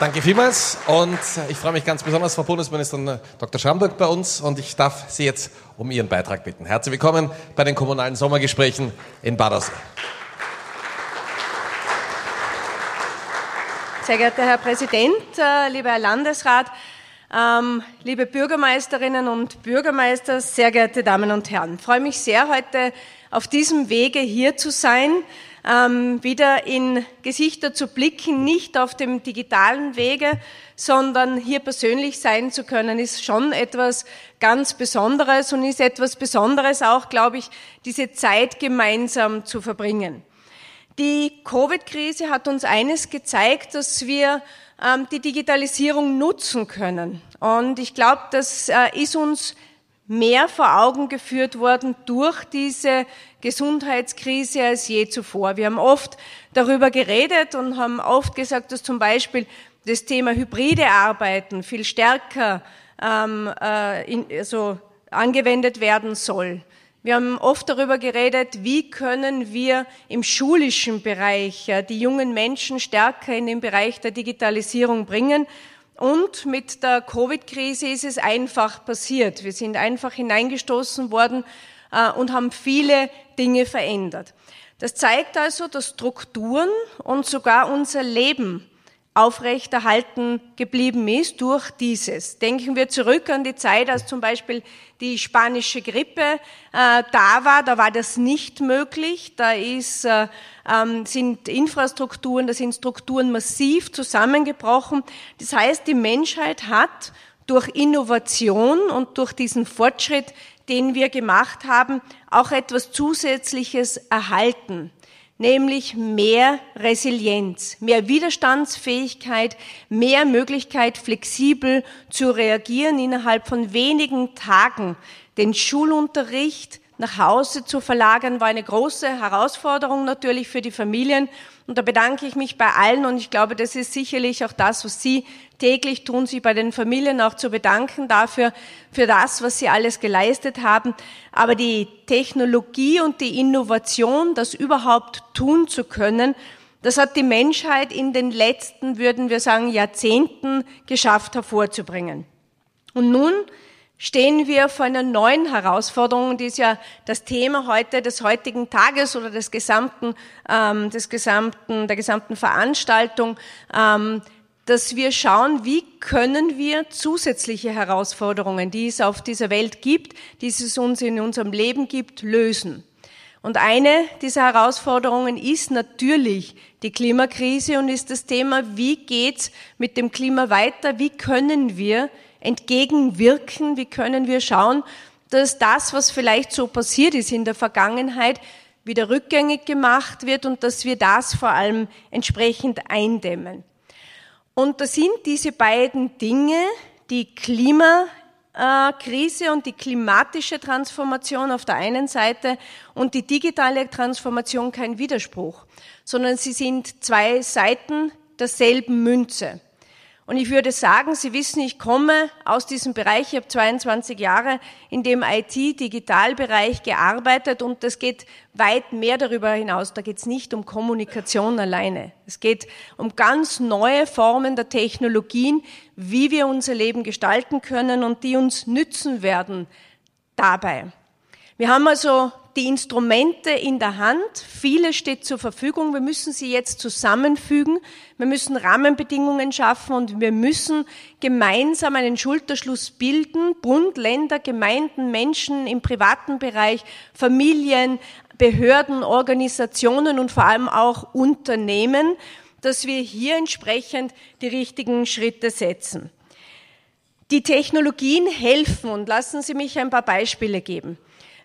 Danke vielmals und ich freue mich ganz besonders, Frau Bundesministerin Dr. Schamburg bei uns und ich darf Sie jetzt um Ihren Beitrag bitten. Herzlich willkommen bei den kommunalen Sommergesprächen in Badersee. Sehr geehrter Herr Präsident, äh, lieber Herr Landesrat, ähm, liebe Bürgermeisterinnen und Bürgermeister, sehr geehrte Damen und Herren, ich freue mich sehr, heute auf diesem Wege hier zu sein wieder in Gesichter zu blicken, nicht auf dem digitalen Wege, sondern hier persönlich sein zu können, ist schon etwas ganz Besonderes und ist etwas Besonderes auch, glaube ich, diese Zeit gemeinsam zu verbringen. Die Covid-Krise hat uns eines gezeigt, dass wir ähm, die Digitalisierung nutzen können. Und ich glaube, das äh, ist uns mehr vor Augen geführt worden durch diese Gesundheitskrise als je zuvor. Wir haben oft darüber geredet und haben oft gesagt, dass zum Beispiel das Thema hybride Arbeiten viel stärker ähm, äh, in, also angewendet werden soll. Wir haben oft darüber geredet, wie können wir im schulischen Bereich äh, die jungen Menschen stärker in den Bereich der Digitalisierung bringen. Und mit der Covid-Krise ist es einfach passiert. Wir sind einfach hineingestoßen worden äh, und haben viele Dinge verändert. Das zeigt also, dass Strukturen und sogar unser Leben aufrechterhalten geblieben ist durch dieses. Denken wir zurück an die Zeit, als zum Beispiel die spanische Grippe äh, da war, da war das nicht möglich. Da ist, äh, ähm, sind Infrastrukturen, da sind Strukturen massiv zusammengebrochen. Das heißt, die Menschheit hat durch Innovation und durch diesen Fortschritt, den wir gemacht haben, auch etwas Zusätzliches erhalten nämlich mehr Resilienz, mehr Widerstandsfähigkeit, mehr Möglichkeit, flexibel zu reagieren, innerhalb von wenigen Tagen. Den Schulunterricht nach Hause zu verlagern, war eine große Herausforderung natürlich für die Familien. Und da bedanke ich mich bei allen und ich glaube, das ist sicherlich auch das, was Sie täglich tun, sich bei den Familien auch zu bedanken dafür, für das, was Sie alles geleistet haben. Aber die Technologie und die Innovation, das überhaupt tun zu können, das hat die Menschheit in den letzten, würden wir sagen, Jahrzehnten geschafft hervorzubringen. Und nun stehen wir vor einer neuen Herausforderung, die ist ja das Thema heute des heutigen Tages oder des gesamten, ähm, des gesamten, der gesamten Veranstaltung, ähm, dass wir schauen, wie können wir zusätzliche Herausforderungen, die es auf dieser Welt gibt, die es uns in unserem Leben gibt, lösen. Und eine dieser Herausforderungen ist natürlich die Klimakrise und ist das Thema, wie geht's mit dem Klima weiter? Wie können wir entgegenwirken? Wie können wir schauen, dass das, was vielleicht so passiert ist in der Vergangenheit, wieder rückgängig gemacht wird und dass wir das vor allem entsprechend eindämmen. Und das sind diese beiden Dinge, die Klimakrise und die klimatische Transformation auf der einen Seite und die digitale Transformation kein Widerspruch, sondern sie sind zwei Seiten derselben Münze. Und ich würde sagen, Sie wissen, ich komme aus diesem Bereich. Ich habe 22 Jahre in dem IT-Digitalbereich gearbeitet und das geht weit mehr darüber hinaus. Da geht es nicht um Kommunikation alleine. Es geht um ganz neue Formen der Technologien, wie wir unser Leben gestalten können und die uns nützen werden dabei. Wir haben also die Instrumente in der Hand. Viele steht zur Verfügung. Wir müssen sie jetzt zusammenfügen. Wir müssen Rahmenbedingungen schaffen und wir müssen gemeinsam einen Schulterschluss bilden. Bund, Länder, Gemeinden, Menschen im privaten Bereich, Familien, Behörden, Organisationen und vor allem auch Unternehmen, dass wir hier entsprechend die richtigen Schritte setzen. Die Technologien helfen und lassen Sie mich ein paar Beispiele geben.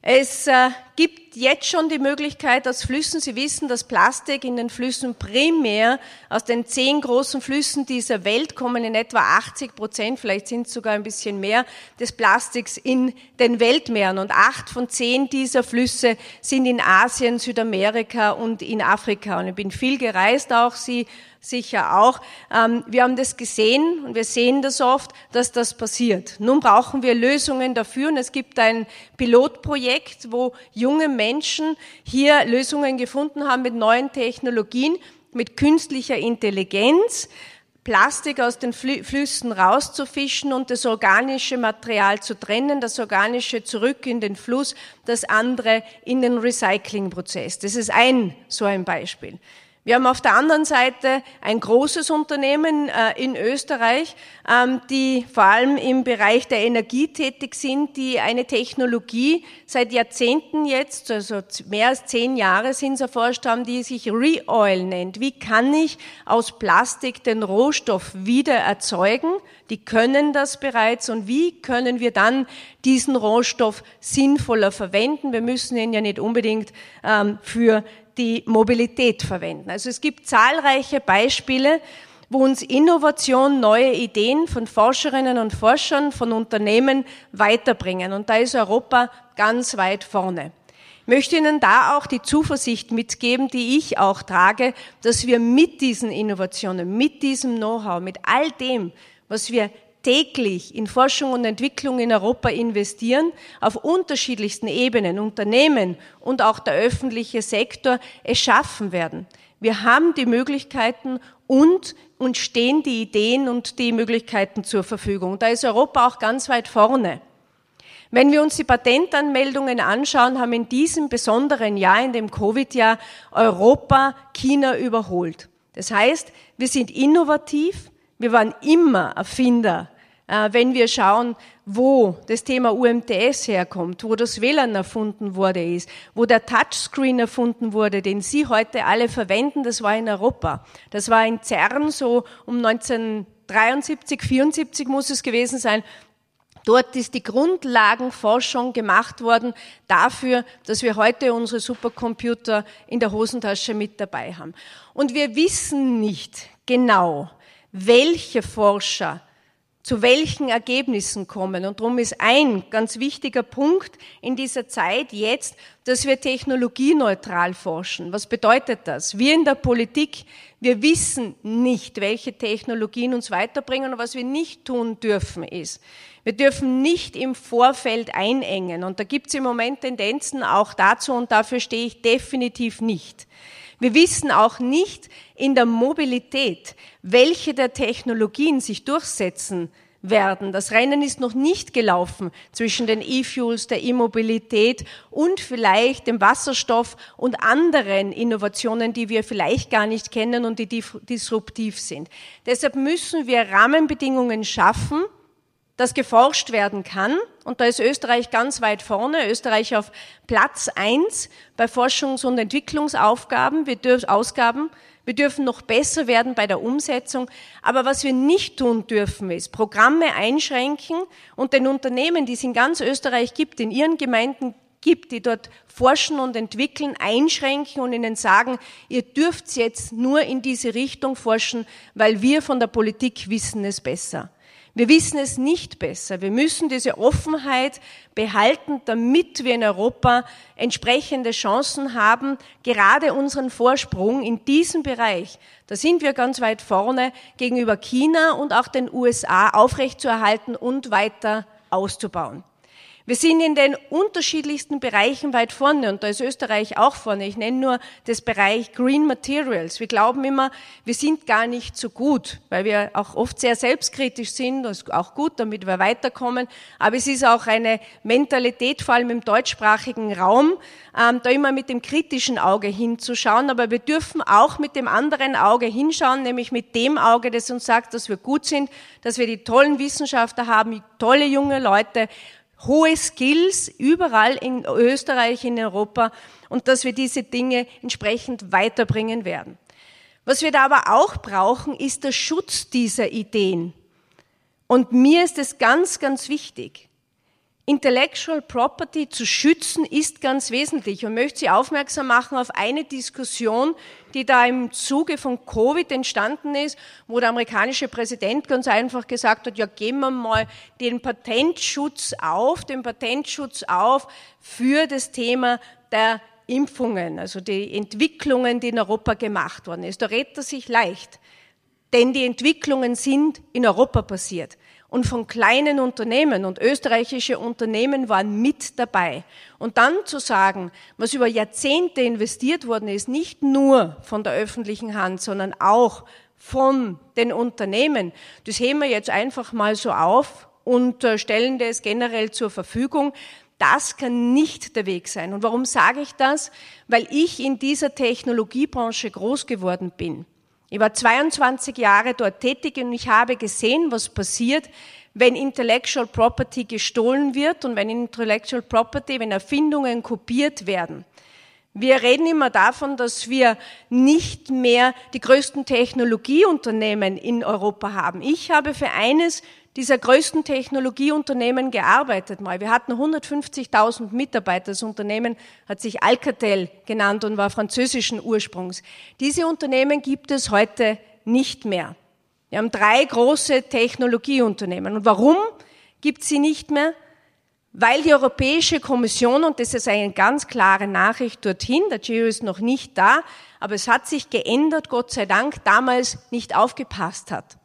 Es äh, gibt jetzt schon die Möglichkeit aus Flüssen, Sie wissen, dass Plastik in den Flüssen primär aus den zehn großen Flüssen dieser Welt kommen in etwa 80 Prozent, vielleicht sind es sogar ein bisschen mehr, des Plastiks in den Weltmeeren. Und acht von zehn dieser Flüsse sind in Asien, Südamerika und in Afrika. Und ich bin viel gereist, auch Sie sicher auch. Ähm, wir haben das gesehen und wir sehen das oft, dass das passiert. Nun brauchen wir Lösungen dafür und es gibt ein Pilotprojekt, wo junge Menschen hier Lösungen gefunden haben mit neuen Technologien, mit künstlicher Intelligenz, Plastik aus den Flüssen rauszufischen und das organische Material zu trennen, das organische zurück in den Fluss, das andere in den Recyclingprozess. Das ist ein so ein Beispiel. Wir haben auf der anderen Seite ein großes Unternehmen äh, in Österreich, ähm, die vor allem im Bereich der Energie tätig sind, die eine Technologie seit Jahrzehnten jetzt, also mehr als zehn Jahre sind sie erforscht haben, die sich Reoil nennt. Wie kann ich aus Plastik den Rohstoff wieder erzeugen? Die können das bereits und wie können wir dann diesen Rohstoff sinnvoller verwenden? Wir müssen ihn ja nicht unbedingt ähm, für die Mobilität verwenden. Also es gibt zahlreiche Beispiele, wo uns Innovation, neue Ideen von Forscherinnen und Forschern, von Unternehmen weiterbringen. Und da ist Europa ganz weit vorne. Ich möchte Ihnen da auch die Zuversicht mitgeben, die ich auch trage, dass wir mit diesen Innovationen, mit diesem Know-how, mit all dem, was wir täglich in Forschung und Entwicklung in Europa investieren, auf unterschiedlichsten Ebenen, Unternehmen und auch der öffentliche Sektor es schaffen werden. Wir haben die Möglichkeiten und uns stehen die Ideen und die Möglichkeiten zur Verfügung. Da ist Europa auch ganz weit vorne. Wenn wir uns die Patentanmeldungen anschauen, haben in diesem besonderen Jahr, in dem Covid-Jahr, Europa China überholt. Das heißt, wir sind innovativ, wir waren immer Erfinder wenn wir schauen, wo das Thema UMTS herkommt, wo das WLAN erfunden wurde ist, wo der Touchscreen erfunden wurde, den Sie heute alle verwenden, das war in Europa. Das war in CERN so um 1973, 74 muss es gewesen sein. Dort ist die Grundlagenforschung gemacht worden dafür, dass wir heute unsere Supercomputer in der Hosentasche mit dabei haben. Und wir wissen nicht genau, welche Forscher zu welchen Ergebnissen kommen. Und darum ist ein ganz wichtiger Punkt in dieser Zeit jetzt, dass wir technologieneutral forschen. Was bedeutet das? Wir in der Politik, wir wissen nicht, welche Technologien uns weiterbringen und was wir nicht tun dürfen ist. Wir dürfen nicht im Vorfeld einengen. Und da gibt es im Moment Tendenzen auch dazu und dafür stehe ich definitiv nicht. Wir wissen auch nicht in der Mobilität, welche der Technologien sich durchsetzen werden. Das Rennen ist noch nicht gelaufen zwischen den E-Fuels, der E-Mobilität und vielleicht dem Wasserstoff und anderen Innovationen, die wir vielleicht gar nicht kennen und die disruptiv sind. Deshalb müssen wir Rahmenbedingungen schaffen, dass geforscht werden kann. Und da ist Österreich ganz weit vorne, Österreich auf Platz eins bei Forschungs- und Entwicklungsaufgaben, wir dürfen Ausgaben. Wir dürfen noch besser werden bei der Umsetzung. Aber was wir nicht tun dürfen, ist Programme einschränken und den Unternehmen, die es in ganz Österreich gibt, in ihren Gemeinden gibt, die dort forschen und entwickeln, einschränken und ihnen sagen, ihr dürft jetzt nur in diese Richtung forschen, weil wir von der Politik wissen es besser. Wir wissen es nicht besser. Wir müssen diese Offenheit behalten, damit wir in Europa entsprechende Chancen haben, gerade unseren Vorsprung in diesem Bereich, da sind wir ganz weit vorne, gegenüber China und auch den USA aufrechtzuerhalten und weiter auszubauen. Wir sind in den unterschiedlichsten Bereichen weit vorne und da ist Österreich auch vorne. Ich nenne nur das Bereich Green Materials. Wir glauben immer, wir sind gar nicht so gut, weil wir auch oft sehr selbstkritisch sind. Das ist auch gut, damit wir weiterkommen. Aber es ist auch eine Mentalität, vor allem im deutschsprachigen Raum, ähm, da immer mit dem kritischen Auge hinzuschauen. Aber wir dürfen auch mit dem anderen Auge hinschauen, nämlich mit dem Auge, das uns sagt, dass wir gut sind, dass wir die tollen Wissenschaftler haben, tolle junge Leute, hohe Skills überall in Österreich, in Europa und dass wir diese Dinge entsprechend weiterbringen werden. Was wir da aber auch brauchen, ist der Schutz dieser Ideen. Und mir ist es ganz, ganz wichtig. Intellectual Property zu schützen ist ganz wesentlich. Und möchte Sie aufmerksam machen auf eine Diskussion, die da im Zuge von Covid entstanden ist, wo der amerikanische Präsident ganz einfach gesagt hat, ja, geben wir mal den Patentschutz auf, den Patentschutz auf für das Thema der Impfungen, also die Entwicklungen, die in Europa gemacht worden ist. Da redet er sich leicht, denn die Entwicklungen sind in Europa passiert und von kleinen Unternehmen und österreichische Unternehmen waren mit dabei. Und dann zu sagen, was über Jahrzehnte investiert worden ist, nicht nur von der öffentlichen Hand, sondern auch von den Unternehmen, das heben wir jetzt einfach mal so auf und äh, stellen das generell zur Verfügung. Das kann nicht der Weg sein. Und warum sage ich das? Weil ich in dieser Technologiebranche groß geworden bin. Ich war 22 Jahre dort tätig und ich habe gesehen, was passiert, wenn Intellectual Property gestohlen wird und wenn Intellectual Property, wenn Erfindungen kopiert werden. Wir reden immer davon, dass wir nicht mehr die größten Technologieunternehmen in Europa haben. Ich habe für eines dieser größten Technologieunternehmen gearbeitet mal. Wir hatten 150.000 Mitarbeiter. Das Unternehmen hat sich Alcatel genannt und war französischen Ursprungs. Diese Unternehmen gibt es heute nicht mehr. Wir haben drei große Technologieunternehmen. Und warum gibt sie nicht mehr? Weil die Europäische Kommission, und das ist eine ganz klare Nachricht dorthin, der Giro ist noch nicht da, aber es hat sich geändert, Gott sei Dank, damals nicht aufgepasst hat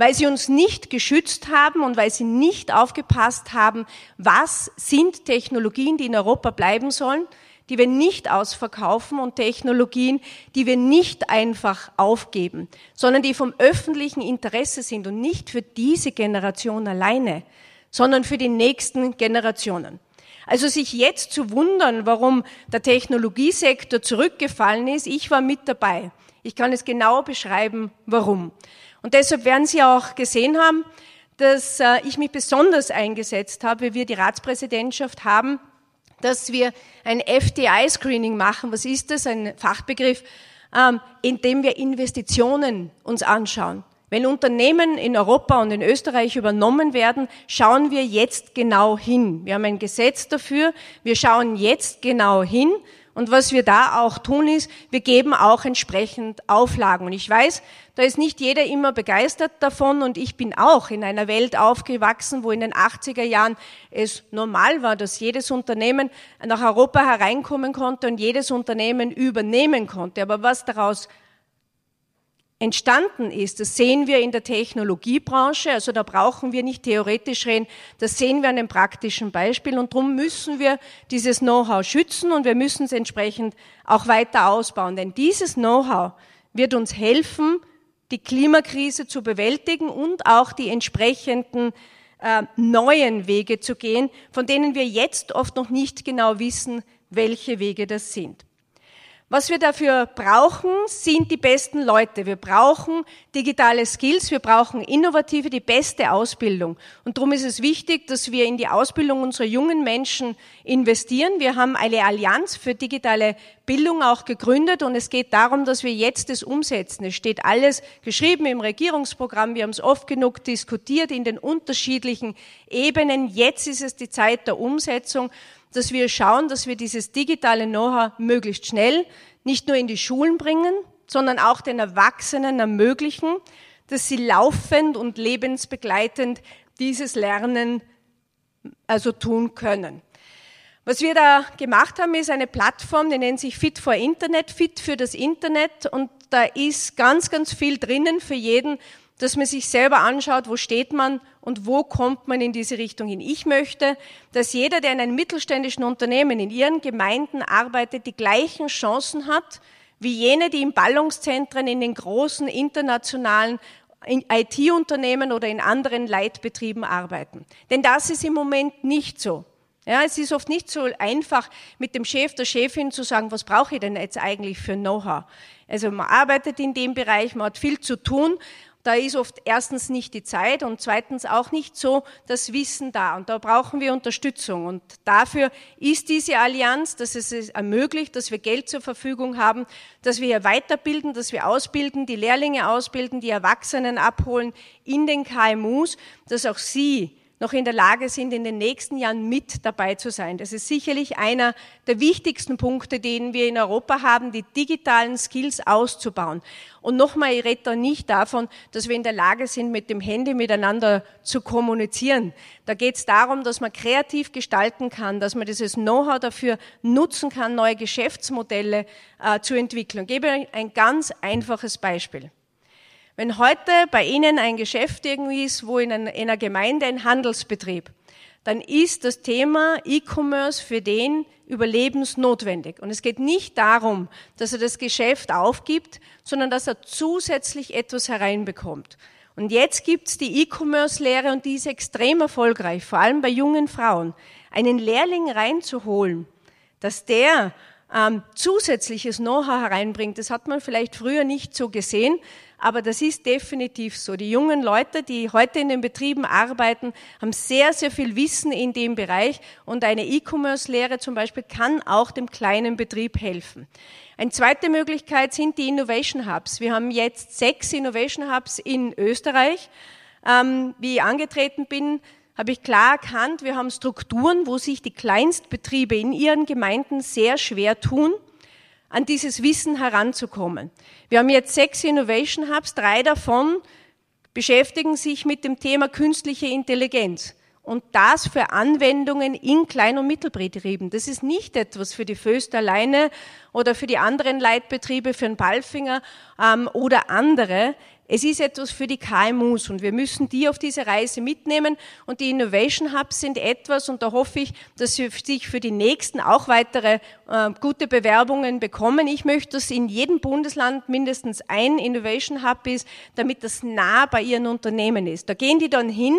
weil sie uns nicht geschützt haben und weil sie nicht aufgepasst haben, was sind Technologien, die in Europa bleiben sollen, die wir nicht ausverkaufen und Technologien, die wir nicht einfach aufgeben, sondern die vom öffentlichen Interesse sind und nicht für diese Generation alleine, sondern für die nächsten Generationen. Also sich jetzt zu wundern, warum der Technologiesektor zurückgefallen ist, ich war mit dabei. Ich kann es genau beschreiben, warum. Und deshalb werden Sie auch gesehen haben, dass äh, ich mich besonders eingesetzt habe, wie wir die Ratspräsidentschaft haben, dass wir ein FDI-Screening machen. Was ist das? Ein Fachbegriff, ähm, in dem wir Investitionen uns anschauen. Wenn Unternehmen in Europa und in Österreich übernommen werden, schauen wir jetzt genau hin. Wir haben ein Gesetz dafür. Wir schauen jetzt genau hin und was wir da auch tun ist, wir geben auch entsprechend Auflagen. Und ich weiß, da ist nicht jeder immer begeistert davon und ich bin auch in einer Welt aufgewachsen, wo in den 80er Jahren es normal war, dass jedes Unternehmen nach Europa hereinkommen konnte und jedes Unternehmen übernehmen konnte. Aber was daraus entstanden ist, das sehen wir in der Technologiebranche, also da brauchen wir nicht theoretisch reden, das sehen wir an einem praktischen Beispiel. Und darum müssen wir dieses Know-how schützen und wir müssen es entsprechend auch weiter ausbauen, denn dieses Know-how wird uns helfen, die Klimakrise zu bewältigen und auch die entsprechenden äh, neuen Wege zu gehen, von denen wir jetzt oft noch nicht genau wissen, welche Wege das sind. Was wir dafür brauchen, sind die besten Leute. Wir brauchen digitale Skills, wir brauchen innovative, die beste Ausbildung. Und darum ist es wichtig, dass wir in die Ausbildung unserer jungen Menschen investieren. Wir haben eine Allianz für digitale Bildung auch gegründet und es geht darum, dass wir jetzt das umsetzen. Es steht alles geschrieben im Regierungsprogramm. Wir haben es oft genug diskutiert in den unterschiedlichen Ebenen. Jetzt ist es die Zeit der Umsetzung dass wir schauen, dass wir dieses digitale Know-how möglichst schnell nicht nur in die Schulen bringen, sondern auch den Erwachsenen ermöglichen, dass sie laufend und lebensbegleitend dieses Lernen also tun können. Was wir da gemacht haben, ist eine Plattform, die nennt sich Fit for Internet, Fit für das Internet und da ist ganz, ganz viel drinnen für jeden, dass man sich selber anschaut, wo steht man und wo kommt man in diese Richtung hin. Ich möchte, dass jeder, der in einem mittelständischen Unternehmen in ihren Gemeinden arbeitet, die gleichen Chancen hat wie jene, die in Ballungszentren, in den großen internationalen IT-Unternehmen oder in anderen Leitbetrieben arbeiten. Denn das ist im Moment nicht so. Ja, es ist oft nicht so einfach, mit dem Chef, der Chefin zu sagen, was brauche ich denn jetzt eigentlich für Know-how? Also man arbeitet in dem Bereich, man hat viel zu tun da ist oft erstens nicht die Zeit und zweitens auch nicht so das Wissen da. Und da brauchen wir Unterstützung. Und dafür ist diese Allianz, dass es ermöglicht, dass wir Geld zur Verfügung haben, dass wir hier weiterbilden, dass wir ausbilden, die Lehrlinge ausbilden, die Erwachsenen abholen in den KMUs, dass auch sie noch in der Lage sind, in den nächsten Jahren mit dabei zu sein. Das ist sicherlich einer der wichtigsten Punkte, den wir in Europa haben, die digitalen Skills auszubauen. Und nochmal, ich rede da nicht davon, dass wir in der Lage sind, mit dem Handy miteinander zu kommunizieren. Da geht es darum, dass man kreativ gestalten kann, dass man dieses Know-how dafür nutzen kann, neue Geschäftsmodelle äh, zu entwickeln. Ich gebe ein ganz einfaches Beispiel. Wenn heute bei Ihnen ein Geschäft irgendwie ist, wo in einer Gemeinde ein Handelsbetrieb, dann ist das Thema E-Commerce für den überlebensnotwendig. Und es geht nicht darum, dass er das Geschäft aufgibt, sondern dass er zusätzlich etwas hereinbekommt. Und jetzt gibt's die E-Commerce-Lehre und die ist extrem erfolgreich, vor allem bei jungen Frauen. Einen Lehrling reinzuholen, dass der ähm, zusätzliches Know-how hereinbringt, das hat man vielleicht früher nicht so gesehen, aber das ist definitiv so. Die jungen Leute, die heute in den Betrieben arbeiten, haben sehr, sehr viel Wissen in dem Bereich und eine E-Commerce-Lehre zum Beispiel kann auch dem kleinen Betrieb helfen. Eine zweite Möglichkeit sind die Innovation Hubs. Wir haben jetzt sechs Innovation Hubs in Österreich. Ähm, wie ich angetreten bin, habe ich klar erkannt, wir haben Strukturen, wo sich die Kleinstbetriebe in ihren Gemeinden sehr schwer tun an dieses Wissen heranzukommen. Wir haben jetzt sechs Innovation Hubs, drei davon beschäftigen sich mit dem Thema künstliche Intelligenz. Und das für Anwendungen in Klein- und Mittelbetrieben. Das ist nicht etwas für die Föst alleine oder für die anderen Leitbetriebe, für den Ballfinger ähm, oder andere. Es ist etwas für die KMUs und wir müssen die auf diese Reise mitnehmen und die Innovation Hubs sind etwas und da hoffe ich, dass sie sich für die nächsten auch weitere äh, gute Bewerbungen bekommen. Ich möchte, dass in jedem Bundesland mindestens ein Innovation Hub ist, damit das nah bei ihren Unternehmen ist. Da gehen die dann hin,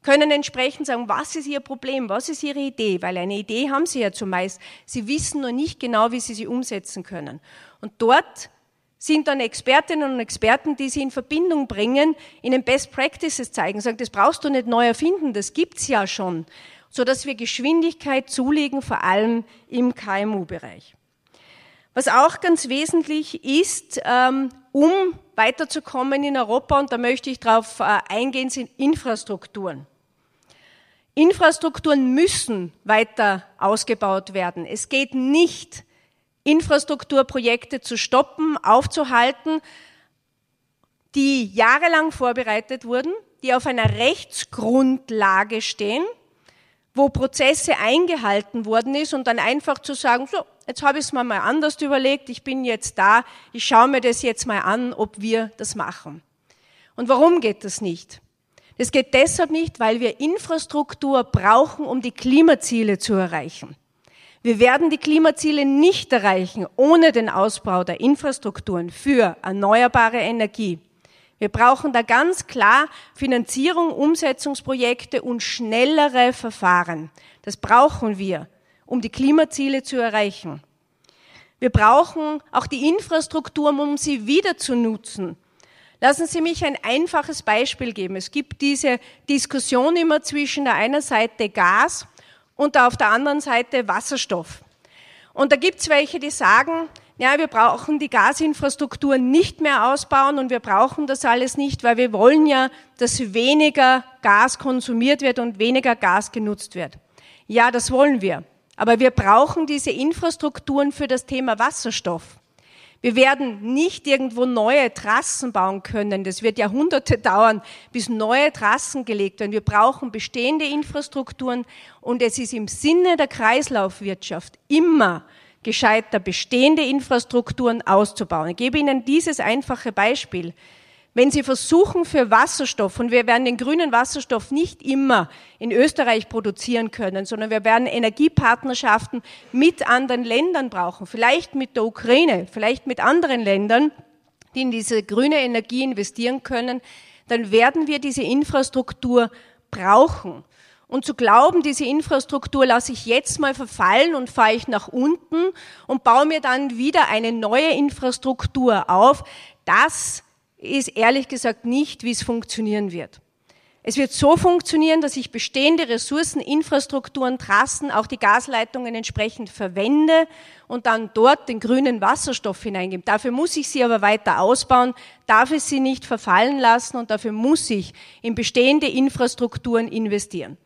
können entsprechend sagen, was ist Ihr Problem, was ist Ihre Idee, weil eine Idee haben Sie ja zumeist. Sie wissen nur nicht genau, wie Sie sie umsetzen können. Und dort sind dann Expertinnen und Experten, die sie in Verbindung bringen, ihnen Best Practices zeigen, sagen, das brauchst du nicht neu erfinden, das gibt's ja schon, so dass wir Geschwindigkeit zulegen, vor allem im KMU-Bereich. Was auch ganz wesentlich ist, ähm, um weiterzukommen in Europa, und da möchte ich darauf äh, eingehen, sind Infrastrukturen. Infrastrukturen müssen weiter ausgebaut werden. Es geht nicht, Infrastrukturprojekte zu stoppen, aufzuhalten, die jahrelang vorbereitet wurden, die auf einer Rechtsgrundlage stehen, wo Prozesse eingehalten worden ist und dann einfach zu sagen, so, jetzt habe ich es mir mal anders überlegt, ich bin jetzt da, ich schaue mir das jetzt mal an, ob wir das machen. Und warum geht das nicht? Das geht deshalb nicht, weil wir Infrastruktur brauchen, um die Klimaziele zu erreichen. Wir werden die Klimaziele nicht erreichen ohne den Ausbau der Infrastrukturen für erneuerbare Energie. Wir brauchen da ganz klar Finanzierung, Umsetzungsprojekte und schnellere Verfahren. Das brauchen wir, um die Klimaziele zu erreichen. Wir brauchen auch die Infrastrukturen, um sie wieder zu nutzen. Lassen Sie mich ein einfaches Beispiel geben. Es gibt diese Diskussion immer zwischen der einen Seite Gas und auf der anderen Seite Wasserstoff. Und da gibt es welche, die sagen, ja, wir brauchen die Gasinfrastruktur nicht mehr ausbauen und wir brauchen das alles nicht, weil wir wollen ja, dass weniger Gas konsumiert wird und weniger Gas genutzt wird. Ja, das wollen wir. Aber wir brauchen diese Infrastrukturen für das Thema Wasserstoff. Wir werden nicht irgendwo neue Trassen bauen können. Das wird Jahrhunderte dauern, bis neue Trassen gelegt werden. Wir brauchen bestehende Infrastrukturen und es ist im Sinne der Kreislaufwirtschaft immer gescheiter, bestehende Infrastrukturen auszubauen. Ich gebe Ihnen dieses einfache Beispiel. Wenn Sie versuchen für Wasserstoff, und wir werden den grünen Wasserstoff nicht immer in Österreich produzieren können, sondern wir werden Energiepartnerschaften mit anderen Ländern brauchen, vielleicht mit der Ukraine, vielleicht mit anderen Ländern, die in diese grüne Energie investieren können, dann werden wir diese Infrastruktur brauchen. Und zu glauben, diese Infrastruktur lasse ich jetzt mal verfallen und fahre ich nach unten und baue mir dann wieder eine neue Infrastruktur auf, das ist ehrlich gesagt nicht, wie es funktionieren wird. Es wird so funktionieren, dass ich bestehende Ressourcen, Infrastrukturen, Trassen, auch die Gasleitungen entsprechend verwende und dann dort den grünen Wasserstoff hineingebe. Dafür muss ich sie aber weiter ausbauen, darf ich sie nicht verfallen lassen und dafür muss ich in bestehende Infrastrukturen investieren.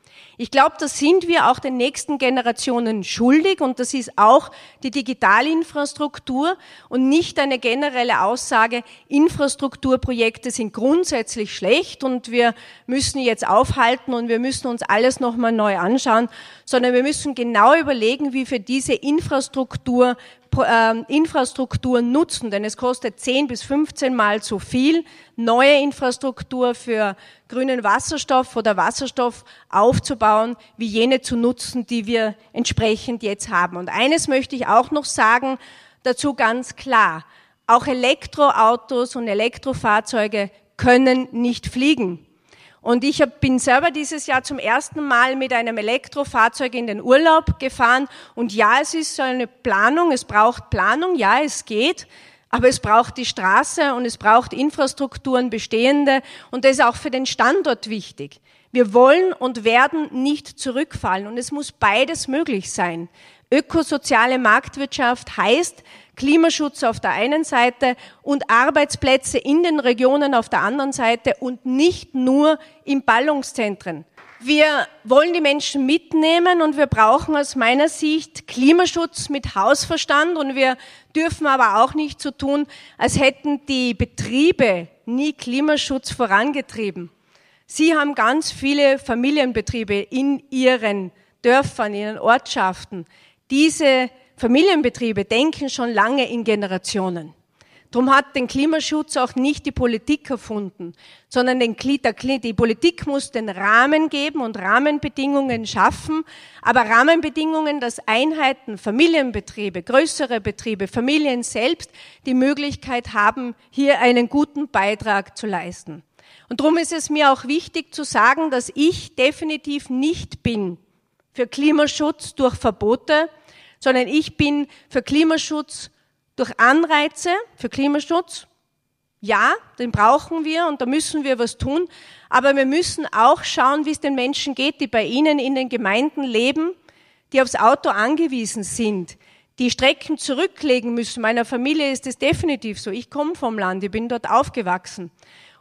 Ich glaube, das sind wir auch den nächsten Generationen schuldig und das ist auch die Digitalinfrastruktur und nicht eine generelle Aussage, Infrastrukturprojekte sind grundsätzlich schlecht und wir müssen jetzt aufhalten und wir müssen uns alles nochmal neu anschauen, sondern wir müssen genau überlegen, wie für diese Infrastruktur äh, Infrastruktur nutzen, denn es kostet 10 bis 15 Mal so viel, neue Infrastruktur für grünen Wasserstoff oder Wasserstoff aufzubauen, wie jene zu nutzen, die wir entsprechend jetzt haben. Und eines möchte ich auch noch sagen, dazu ganz klar. Auch Elektroautos und Elektrofahrzeuge können nicht fliegen. Und ich bin selber dieses Jahr zum ersten Mal mit einem Elektrofahrzeug in den Urlaub gefahren. Und ja, es ist so eine Planung, es braucht Planung, ja, es geht. Aber es braucht die Straße und es braucht Infrastrukturen bestehende. Und das ist auch für den Standort wichtig. Wir wollen und werden nicht zurückfallen. Und es muss beides möglich sein. Ökosoziale Marktwirtschaft heißt, Klimaschutz auf der einen Seite und Arbeitsplätze in den Regionen auf der anderen Seite und nicht nur in Ballungszentren. Wir wollen die Menschen mitnehmen und wir brauchen aus meiner Sicht Klimaschutz mit Hausverstand und wir dürfen aber auch nicht so tun, als hätten die Betriebe nie Klimaschutz vorangetrieben. Sie haben ganz viele Familienbetriebe in ihren Dörfern, in ihren Ortschaften. Diese Familienbetriebe denken schon lange in Generationen. Darum hat den Klimaschutz auch nicht die Politik erfunden, sondern den, die Politik muss den Rahmen geben und Rahmenbedingungen schaffen, aber Rahmenbedingungen, dass Einheiten, Familienbetriebe, größere Betriebe, Familien selbst die Möglichkeit haben, hier einen guten Beitrag zu leisten. Und darum ist es mir auch wichtig zu sagen, dass ich definitiv nicht bin für Klimaschutz durch Verbote, sondern ich bin für Klimaschutz durch Anreize, für Klimaschutz. Ja, den brauchen wir und da müssen wir was tun. Aber wir müssen auch schauen, wie es den Menschen geht, die bei Ihnen in den Gemeinden leben, die aufs Auto angewiesen sind, die Strecken zurücklegen müssen. Meiner Familie ist es definitiv so. Ich komme vom Land, ich bin dort aufgewachsen.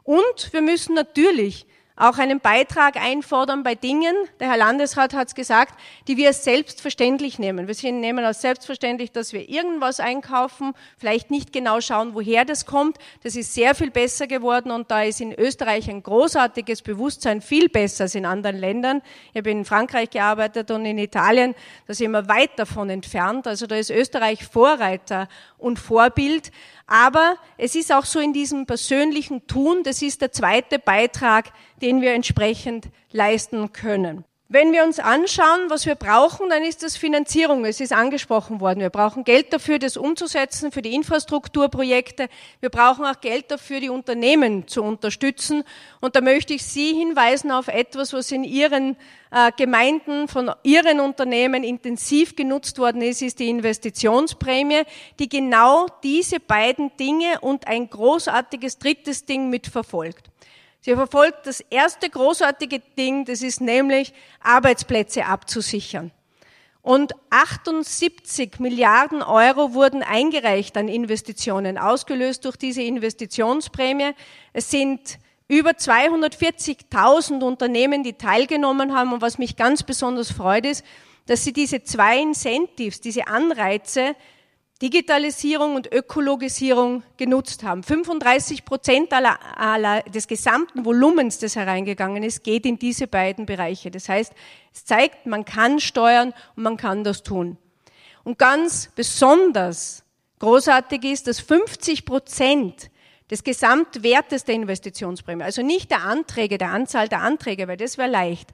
Und wir müssen natürlich auch einen Beitrag einfordern bei Dingen, der Herr Landesrat hat es gesagt, die wir selbstverständlich nehmen. Wir nehmen als selbstverständlich, dass wir irgendwas einkaufen, vielleicht nicht genau schauen, woher das kommt. Das ist sehr viel besser geworden und da ist in Österreich ein großartiges Bewusstsein, viel besser als in anderen Ländern. Ich habe in Frankreich gearbeitet und in Italien, da sind wir weit davon entfernt. Also da ist Österreich Vorreiter und Vorbild. Aber es ist auch so in diesem persönlichen Tun, das ist der zweite Beitrag, den wir entsprechend leisten können. Wenn wir uns anschauen, was wir brauchen, dann ist das Finanzierung. Es ist angesprochen worden. Wir brauchen Geld dafür, das umzusetzen, für die Infrastrukturprojekte. Wir brauchen auch Geld dafür, die Unternehmen zu unterstützen. Und da möchte ich Sie hinweisen auf etwas, was in Ihren äh, Gemeinden von Ihren Unternehmen intensiv genutzt worden ist, ist die Investitionsprämie, die genau diese beiden Dinge und ein großartiges drittes Ding mitverfolgt. Sie verfolgt das erste großartige Ding, das ist nämlich Arbeitsplätze abzusichern. Und 78 Milliarden Euro wurden eingereicht an Investitionen, ausgelöst durch diese Investitionsprämie. Es sind über 240.000 Unternehmen, die teilgenommen haben. Und was mich ganz besonders freut, ist, dass sie diese zwei Incentives, diese Anreize Digitalisierung und Ökologisierung genutzt haben. 35 Prozent aller, aller, des gesamten Volumens, das hereingegangen ist, geht in diese beiden Bereiche. Das heißt, es zeigt, man kann steuern und man kann das tun. Und ganz besonders großartig ist, dass 50 Prozent des Gesamtwertes der Investitionsprämie, also nicht der Anträge, der Anzahl der Anträge, weil das wäre leicht,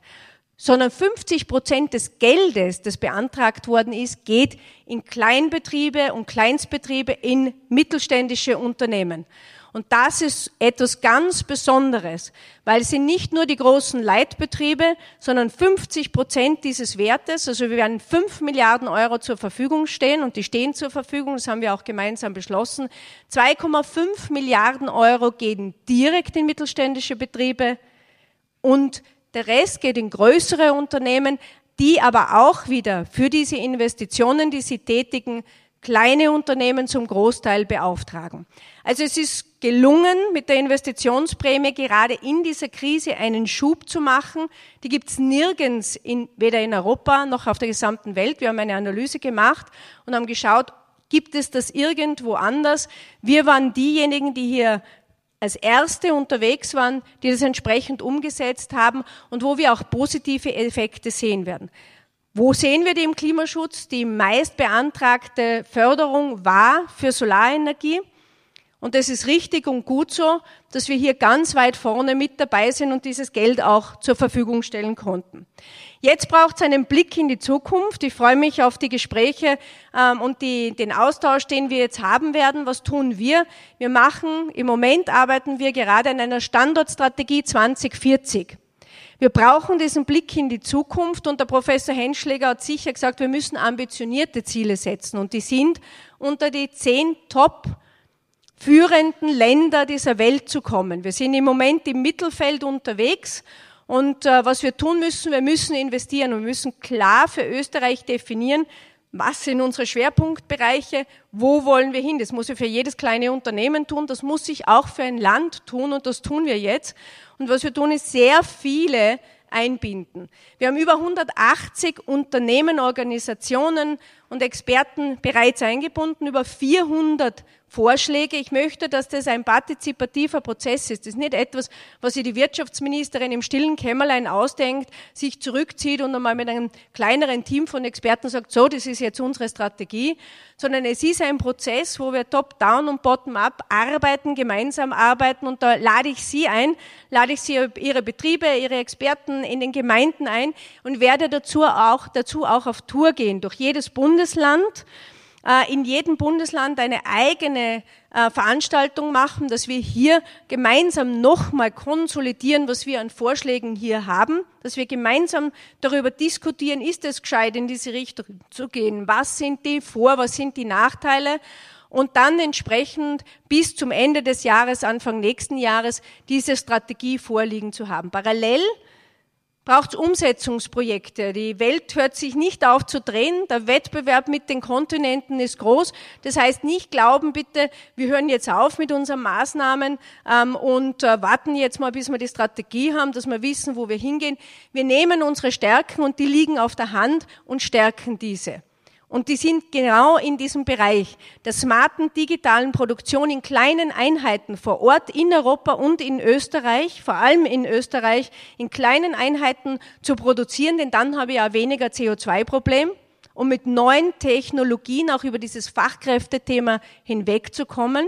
sondern 50 Prozent des Geldes, das beantragt worden ist, geht in Kleinbetriebe und Kleinstbetriebe, in mittelständische Unternehmen. Und das ist etwas ganz Besonderes, weil es sind nicht nur die großen Leitbetriebe, sondern 50 Prozent dieses Wertes, also wir werden 5 Milliarden Euro zur Verfügung stehen und die stehen zur Verfügung, das haben wir auch gemeinsam beschlossen. 2,5 Milliarden Euro gehen direkt in mittelständische Betriebe und der Rest geht in größere Unternehmen, die aber auch wieder für diese Investitionen, die sie tätigen, kleine Unternehmen zum Großteil beauftragen. Also es ist gelungen, mit der Investitionsprämie gerade in dieser Krise einen Schub zu machen. Die gibt es nirgends, in, weder in Europa noch auf der gesamten Welt. Wir haben eine Analyse gemacht und haben geschaut, gibt es das irgendwo anders? Wir waren diejenigen, die hier als Erste unterwegs waren, die das entsprechend umgesetzt haben und wo wir auch positive Effekte sehen werden. Wo sehen wir die im Klimaschutz? Die meist beantragte Förderung war für Solarenergie. Und es ist richtig und gut so, dass wir hier ganz weit vorne mit dabei sind und dieses Geld auch zur Verfügung stellen konnten. Jetzt braucht es einen Blick in die Zukunft. Ich freue mich auf die Gespräche ähm, und die, den Austausch, den wir jetzt haben werden. Was tun wir? Wir machen, im Moment arbeiten wir gerade an einer Standortstrategie 2040. Wir brauchen diesen Blick in die Zukunft und der Professor Henschläger hat sicher gesagt, wir müssen ambitionierte Ziele setzen und die sind unter die zehn Top führenden Länder dieser Welt zu kommen. Wir sind im Moment im Mittelfeld unterwegs und äh, was wir tun müssen, wir müssen investieren und wir müssen klar für Österreich definieren, was sind unsere Schwerpunktbereiche, wo wollen wir hin. Das muss ich für jedes kleine Unternehmen tun, das muss ich auch für ein Land tun und das tun wir jetzt. Und was wir tun, ist sehr viele einbinden. Wir haben über 180 Unternehmen, Organisationen und Experten bereits eingebunden, über 400 Vorschläge. Ich möchte, dass das ein partizipativer Prozess ist. Das ist nicht etwas, was sich die Wirtschaftsministerin im stillen Kämmerlein ausdenkt, sich zurückzieht und einmal mit einem kleineren Team von Experten sagt, so, das ist jetzt unsere Strategie, sondern es ist ein Prozess, wo wir top-down und bottom-up arbeiten, gemeinsam arbeiten und da lade ich Sie ein, lade ich Sie Ihre Betriebe, Ihre Experten in den Gemeinden ein und werde dazu auch, dazu auch auf Tour gehen durch jedes Bundesland äh, in jedem Bundesland eine eigene äh, Veranstaltung machen, dass wir hier gemeinsam nochmal konsolidieren, was wir an Vorschlägen hier haben, dass wir gemeinsam darüber diskutieren, ist es gescheit, in diese Richtung zu gehen, was sind die Vor-, was sind die Nachteile und dann entsprechend bis zum Ende des Jahres, Anfang nächsten Jahres, diese Strategie vorliegen zu haben. Parallel braucht es Umsetzungsprojekte. Die Welt hört sich nicht auf zu drehen. Der Wettbewerb mit den Kontinenten ist groß. Das heißt, nicht glauben bitte, wir hören jetzt auf mit unseren Maßnahmen ähm, und äh, warten jetzt mal, bis wir die Strategie haben, dass wir wissen, wo wir hingehen. Wir nehmen unsere Stärken und die liegen auf der Hand und stärken diese. Und die sind genau in diesem Bereich der smarten digitalen Produktion in kleinen Einheiten vor Ort in Europa und in Österreich, vor allem in Österreich, in kleinen Einheiten zu produzieren, denn dann habe ich ja weniger CO2-Problem um mit neuen Technologien auch über dieses Fachkräftethema hinwegzukommen.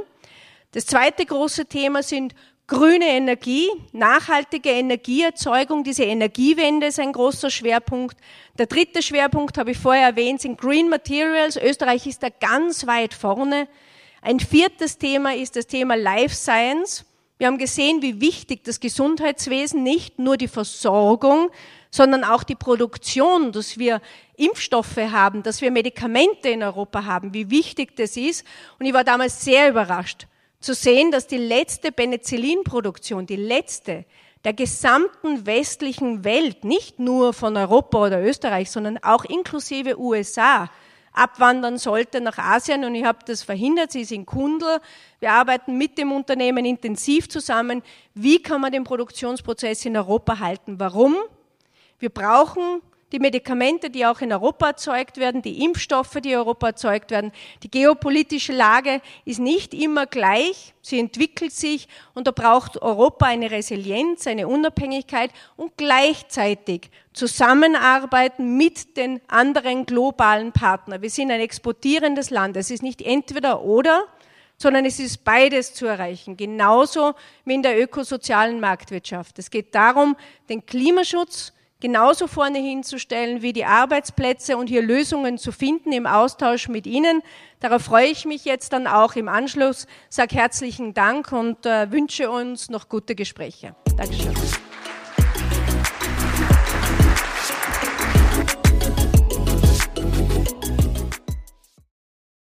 Das zweite große Thema sind Grüne Energie, nachhaltige Energieerzeugung, diese Energiewende ist ein großer Schwerpunkt. Der dritte Schwerpunkt habe ich vorher erwähnt, sind Green Materials. Österreich ist da ganz weit vorne. Ein viertes Thema ist das Thema Life Science. Wir haben gesehen, wie wichtig das Gesundheitswesen nicht nur die Versorgung, sondern auch die Produktion, dass wir Impfstoffe haben, dass wir Medikamente in Europa haben, wie wichtig das ist. Und ich war damals sehr überrascht zu sehen, dass die letzte Penicillinproduktion, die letzte der gesamten westlichen Welt, nicht nur von Europa oder Österreich, sondern auch inklusive USA, abwandern sollte nach Asien und ich habe das verhindert. Sie ist in Kundl. Wir arbeiten mit dem Unternehmen intensiv zusammen. Wie kann man den Produktionsprozess in Europa halten? Warum? Wir brauchen die Medikamente, die auch in Europa erzeugt werden, die Impfstoffe, die in Europa erzeugt werden. Die geopolitische Lage ist nicht immer gleich, sie entwickelt sich und da braucht Europa eine Resilienz, eine Unabhängigkeit und gleichzeitig zusammenarbeiten mit den anderen globalen Partnern. Wir sind ein exportierendes Land. Es ist nicht entweder oder, sondern es ist beides zu erreichen, genauso wie in der ökosozialen Marktwirtschaft. Es geht darum, den Klimaschutz genauso vorne hinzustellen wie die Arbeitsplätze und hier Lösungen zu finden im Austausch mit Ihnen. Darauf freue ich mich jetzt dann auch im Anschluss. Sag herzlichen Dank und äh, wünsche uns noch gute Gespräche. Dankeschön.